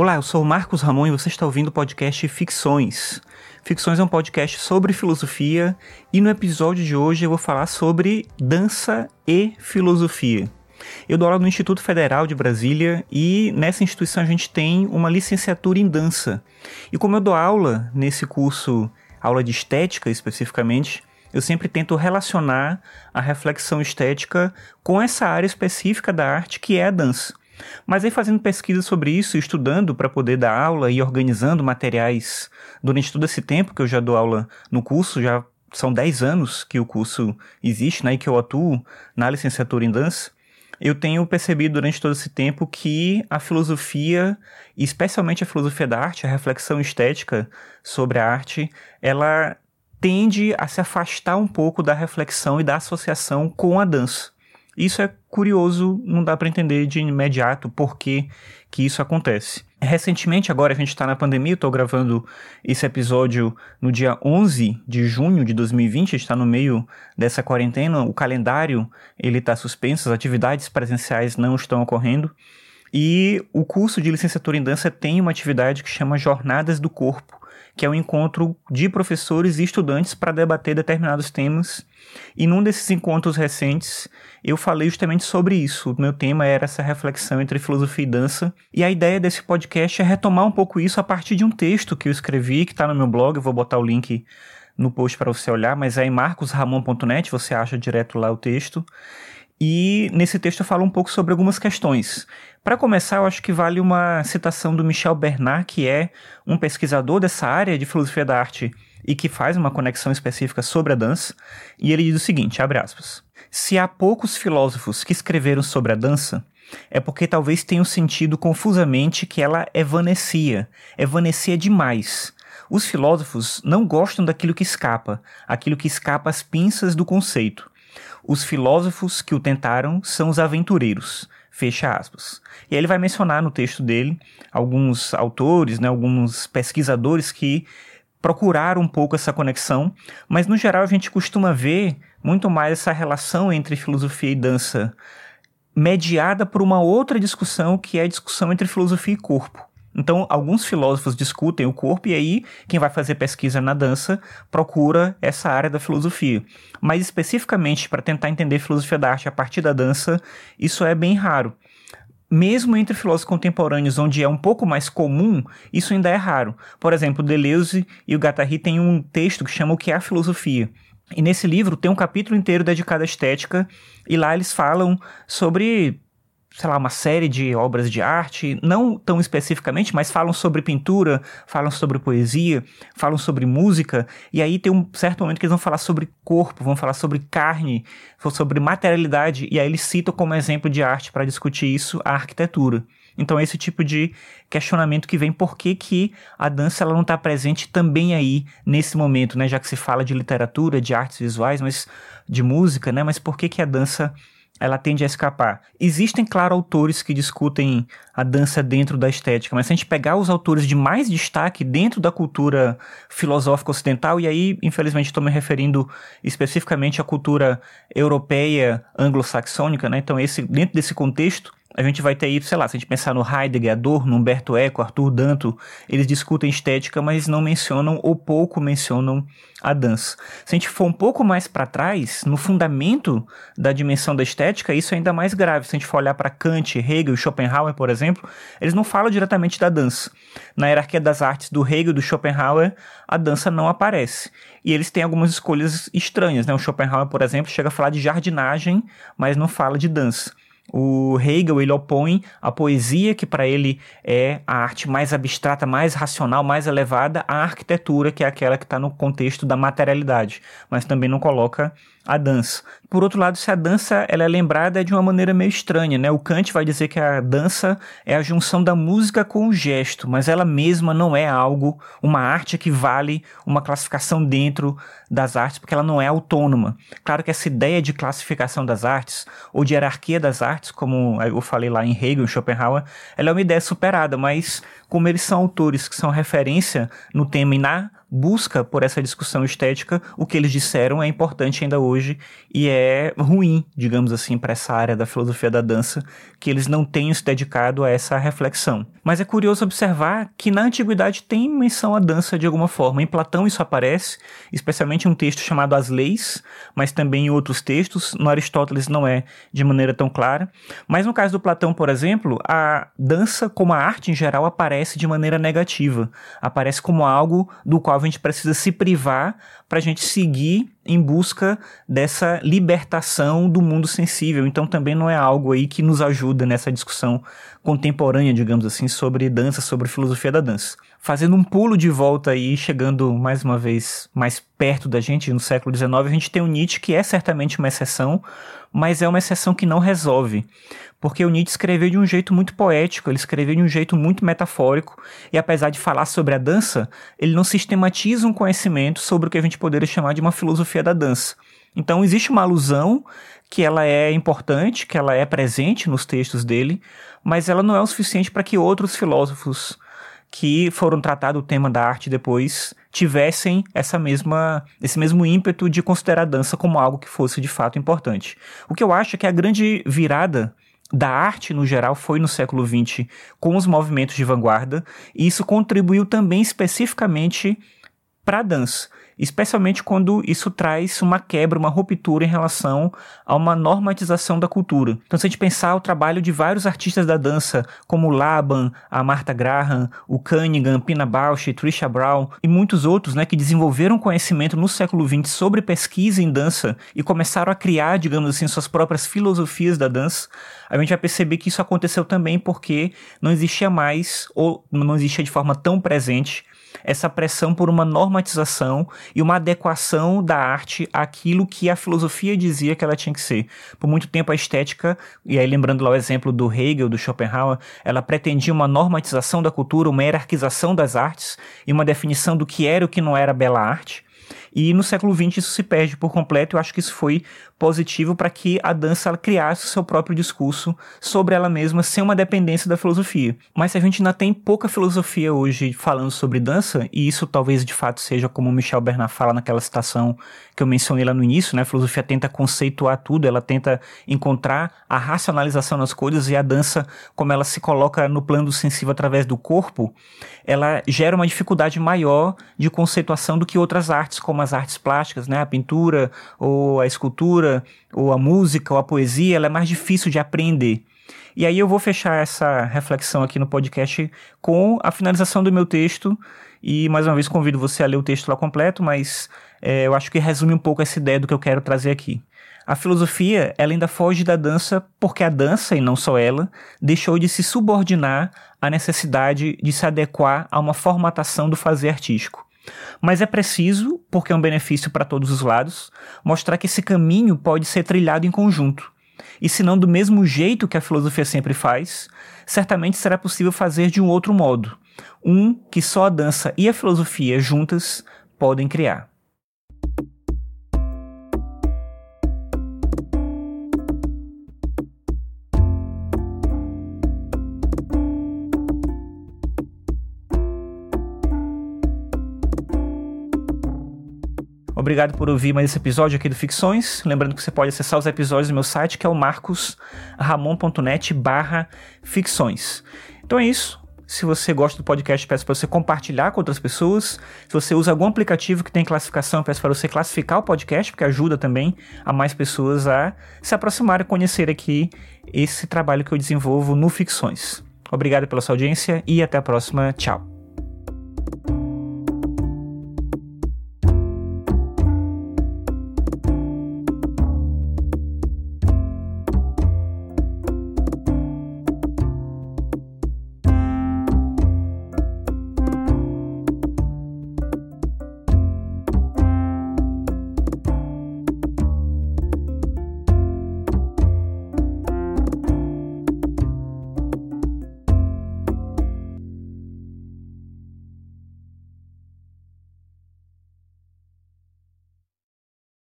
Olá, eu sou o Marcos Ramon e você está ouvindo o podcast Ficções. Ficções é um podcast sobre filosofia e no episódio de hoje eu vou falar sobre dança e filosofia. Eu dou aula no Instituto Federal de Brasília e nessa instituição a gente tem uma licenciatura em dança. E como eu dou aula nesse curso, aula de estética especificamente, eu sempre tento relacionar a reflexão estética com essa área específica da arte que é a dança. Mas aí fazendo pesquisa sobre isso, estudando para poder dar aula e organizando materiais durante todo esse tempo que eu já dou aula no curso, já são 10 anos que o curso existe, né, e que eu atuo na licenciatura em dança, eu tenho percebido durante todo esse tempo que a filosofia, especialmente a filosofia da arte, a reflexão estética sobre a arte, ela tende a se afastar um pouco da reflexão e da associação com a dança. Isso é curioso, não dá para entender de imediato por que, que isso acontece. Recentemente, agora a gente está na pandemia, estou gravando esse episódio no dia 11 de junho de 2020, está no meio dessa quarentena, o calendário ele está suspenso, as atividades presenciais não estão ocorrendo, e o curso de licenciatura em dança tem uma atividade que chama Jornadas do Corpo, que é um encontro de professores e estudantes para debater determinados temas. E num desses encontros recentes, eu falei justamente sobre isso. O meu tema era essa reflexão entre filosofia e dança. E a ideia desse podcast é retomar um pouco isso a partir de um texto que eu escrevi, que está no meu blog. Eu vou botar o link no post para você olhar, mas é em marcosramon.net, você acha direto lá o texto. E nesse texto eu falo um pouco sobre algumas questões. Para começar, eu acho que vale uma citação do Michel Bernard, que é um pesquisador dessa área de filosofia da arte e que faz uma conexão específica sobre a dança, e ele diz o seguinte, abre aspas: Se há poucos filósofos que escreveram sobre a dança, é porque talvez tenham sentido confusamente que ela evanescia, evanescia demais. Os filósofos não gostam daquilo que escapa, aquilo que escapa às pinças do conceito. Os filósofos que o tentaram são os aventureiros. Fecha aspas. E aí ele vai mencionar no texto dele alguns autores, né, alguns pesquisadores que procuraram um pouco essa conexão, mas no geral a gente costuma ver muito mais essa relação entre filosofia e dança mediada por uma outra discussão que é a discussão entre filosofia e corpo. Então, alguns filósofos discutem o corpo e aí quem vai fazer pesquisa na dança procura essa área da filosofia. Mas especificamente para tentar entender filosofia da arte a partir da dança, isso é bem raro. Mesmo entre filósofos contemporâneos, onde é um pouco mais comum, isso ainda é raro. Por exemplo, Deleuze e o Guattari têm um texto que chama O que é a filosofia. E nesse livro tem um capítulo inteiro dedicado à estética, e lá eles falam sobre sei lá, uma série de obras de arte, não tão especificamente, mas falam sobre pintura, falam sobre poesia, falam sobre música, e aí tem um certo momento que eles vão falar sobre corpo, vão falar sobre carne, sobre materialidade, e aí eles citam como exemplo de arte para discutir isso a arquitetura. Então, esse tipo de questionamento que vem por que, que a dança ela não está presente também aí nesse momento, né? Já que se fala de literatura, de artes visuais, mas de música, né? Mas por que, que a dança ela tende a escapar. Existem, claro, autores que discutem a dança dentro da estética, mas se a gente pegar os autores de mais destaque dentro da cultura filosófica ocidental, e aí, infelizmente, estou me referindo especificamente à cultura europeia anglo-saxônica, né? Então, esse, dentro desse contexto, a gente vai ter aí, sei lá, se a gente pensar no Heidegger, Adorno, Humberto Eco, Arthur Danto, eles discutem estética, mas não mencionam ou pouco mencionam a dança. Se a gente for um pouco mais para trás, no fundamento da dimensão da estética, isso é ainda mais grave. Se a gente for olhar para Kant, Hegel Schopenhauer, por exemplo, eles não falam diretamente da dança. Na hierarquia das artes do Hegel e do Schopenhauer, a dança não aparece. E eles têm algumas escolhas estranhas, né? O Schopenhauer, por exemplo, chega a falar de jardinagem, mas não fala de dança. O Hegel ele opõe a poesia, que para ele é a arte mais abstrata, mais racional, mais elevada, à arquitetura, que é aquela que está no contexto da materialidade, mas também não coloca a dança. Por outro lado, se a dança ela é lembrada de uma maneira meio estranha, né? O Kant vai dizer que a dança é a junção da música com o gesto, mas ela mesma não é algo, uma arte que vale uma classificação dentro das artes, porque ela não é autônoma. Claro que essa ideia de classificação das artes ou de hierarquia das artes, como eu falei lá em Hegel Schopenhauer, ela é uma ideia superada, mas como eles são autores que são referência no tema e na busca por essa discussão estética, o que eles disseram é importante ainda hoje e é ruim, digamos assim, para essa área da filosofia da dança, que eles não tenham se dedicado a essa reflexão. Mas é curioso observar que na antiguidade tem menção à dança de alguma forma. Em Platão isso aparece, especialmente em um texto chamado As Leis, mas também em outros textos. No Aristóteles não é de maneira tão clara. Mas no caso do Platão, por exemplo, a dança, como a arte em geral, aparece de maneira negativa. Aparece como algo do qual a gente precisa se privar para a gente seguir em busca dessa libertação do mundo sensível. Então também não é algo aí que nos ajuda nessa discussão contemporânea, digamos assim, sobre dança, sobre filosofia da dança. Fazendo um pulo de volta aí, chegando mais uma vez mais perto da gente, no século XIX, a gente tem o Nietzsche, que é certamente uma exceção, mas é uma exceção que não resolve. Porque o Nietzsche escreveu de um jeito muito poético, ele escreveu de um jeito muito metafórico, e apesar de falar sobre a dança, ele não sistematiza um conhecimento sobre o que a gente poderia chamar de uma filosofia da dança. Então existe uma alusão que ela é importante, que ela é presente nos textos dele, mas ela não é o suficiente para que outros filósofos que foram tratar do tema da arte depois tivessem essa mesma, esse mesmo ímpeto de considerar a dança como algo que fosse de fato importante. O que eu acho é que a grande virada da arte no geral foi no século XX com os movimentos de vanguarda, e isso contribuiu também especificamente para a dança especialmente quando isso traz uma quebra, uma ruptura em relação a uma normatização da cultura. Então, se a gente pensar o trabalho de vários artistas da dança, como Laban, a Martha Graham, o Cunningham, Pina Bausch, Trisha Brown e muitos outros, né, que desenvolveram conhecimento no século XX sobre pesquisa em dança e começaram a criar, digamos assim, suas próprias filosofias da dança, a gente vai perceber que isso aconteceu também porque não existia mais, ou não existia de forma tão presente, essa pressão por uma normatização e uma adequação da arte àquilo que a filosofia dizia que ela tinha que ser. Por muito tempo a estética, e aí lembrando lá o exemplo do Hegel, do Schopenhauer, ela pretendia uma normatização da cultura, uma hierarquização das artes e uma definição do que era e o que não era bela arte. E no século XX isso se perde por completo. Eu acho que isso foi positivo para que a dança criasse o seu próprio discurso sobre ela mesma, sem uma dependência da filosofia. Mas se a gente ainda tem pouca filosofia hoje falando sobre dança, e isso talvez de fato seja como Michel Bernard fala naquela citação que eu mencionei lá no início, né? A filosofia tenta conceituar tudo, ela tenta encontrar a racionalização das coisas e a dança, como ela se coloca no plano sensível através do corpo, ela gera uma dificuldade maior de conceituação do que outras artes, como as artes plásticas, né? A pintura ou a escultura ou a música, ou a poesia, ela é mais difícil de aprender. E aí eu vou fechar essa reflexão aqui no podcast com a finalização do meu texto. E mais uma vez convido você a ler o texto lá completo, mas é, eu acho que resume um pouco essa ideia do que eu quero trazer aqui. A filosofia, ela ainda foge da dança porque a dança, e não só ela, deixou de se subordinar à necessidade de se adequar a uma formatação do fazer artístico. Mas é preciso, porque é um benefício para todos os lados, mostrar que esse caminho pode ser trilhado em conjunto. E se não do mesmo jeito que a filosofia sempre faz, certamente será possível fazer de um outro modo, um que só a dança e a filosofia juntas podem criar. Obrigado por ouvir mais esse episódio aqui do Ficções. Lembrando que você pode acessar os episódios do meu site, que é o marcosramon.net barra ficções. Então é isso. Se você gosta do podcast, peço para você compartilhar com outras pessoas. Se você usa algum aplicativo que tem classificação, peço para você classificar o podcast, porque ajuda também a mais pessoas a se aproximar e conhecer aqui esse trabalho que eu desenvolvo no Ficções. Obrigado pela sua audiência e até a próxima. Tchau.